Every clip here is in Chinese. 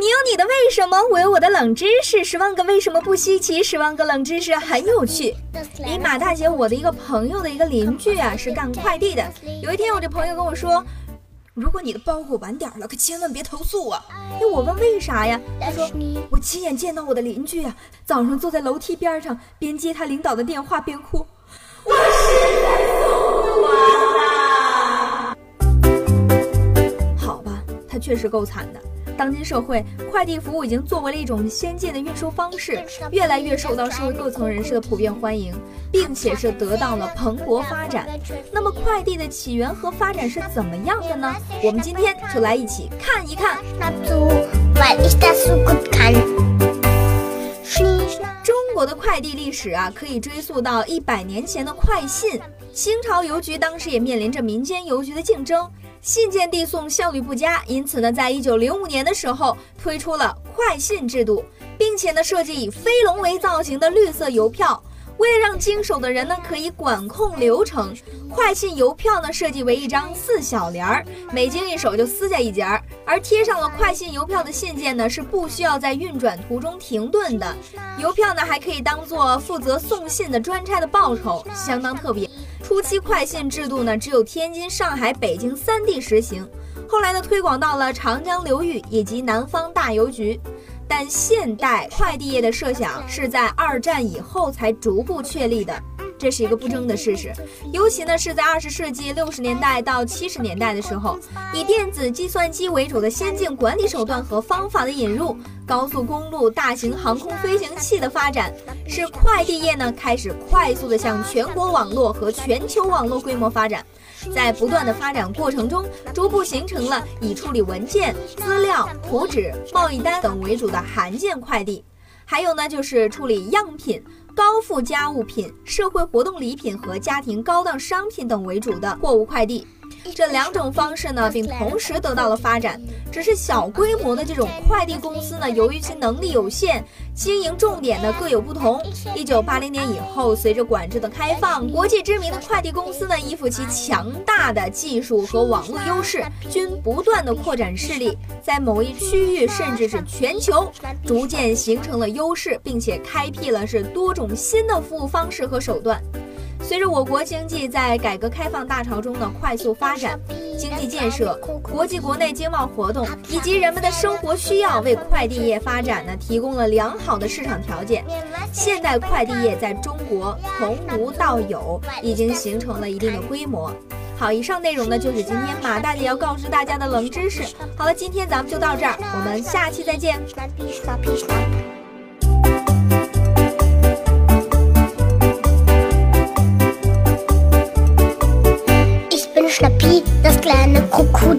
你有你的为什么，我有我的冷知识。十万个为什么不稀奇，十万个冷知识很有趣。离马大姐我的一个朋友的一个邻居啊，是干快递的。有一天，我这朋友跟我说，如果你的包裹晚点了，可千万别投诉啊。哎，我问为啥呀？他说我亲眼见到我的邻居啊，早上坐在楼梯边上，边接他领导的电话边哭。我是在送不完啦。好吧，他确实够惨的。当今社会，快递服务已经作为了一种先进的运输方式，越来越受到社会各层人士的普遍欢迎，并且是得到了蓬勃发展。那么，快递的起源和发展是怎么样的呢？我们今天就来一起看一看。中国的快递历史啊，可以追溯到一百年前的快信。清朝邮局当时也面临着民间邮局的竞争。信件递送效率不佳，因此呢，在一九零五年的时候推出了快信制度，并且呢，设计以飞龙为造型的绿色邮票。为了让经手的人呢可以管控流程，快信邮票呢设计为一张四小联儿，每经一手就撕下一截儿，而贴上了快信邮票的信件呢是不需要在运转途中停顿的。邮票呢还可以当做负责送信的专差的报酬，相当特别。初期快信制度呢，只有天津、上海、北京三地实行，后来呢推广到了长江流域以及南方大邮局。但现代快递业的设想是在二战以后才逐步确立的。这是一个不争的事实，尤其呢是在二十世纪六十年代到七十年代的时候，以电子计算机为主的先进管理手段和方法的引入，高速公路、大型航空飞行器的发展，使快递业呢开始快速的向全国网络和全球网络规模发展。在不断的发展过程中，逐步形成了以处理文件、资料、图纸、贸易单等为主的函件快递，还有呢就是处理样品。高附加物品、社会活动礼品和家庭高档商品等为主的货物快递。这两种方式呢，并同时得到了发展。只是小规模的这种快递公司呢，由于其能力有限，经营重点呢各有不同。一九八零年以后，随着管制的开放，国际知名的快递公司呢，依附其强大的技术和网络优势，均不断的扩展势力，在某一区域甚至是全球，逐渐形成了优势，并且开辟了是多种新的服务方式和手段。随着我国经济在改革开放大潮中的快速发展，经济建设、国际国内经贸活动以及人们的生活需要，为快递业发展呢提供了良好的市场条件。现代快递业在中国从无到有，已经形成了一定的规模。好，以上内容呢就是今天马大姐要告知大家的冷知识。好了，今天咱们就到这儿，我们下期再见。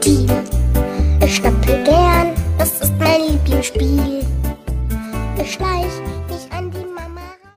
Krokodil. Ich schnappe gern, das ist mein Lieblingsspiel. Ich schleich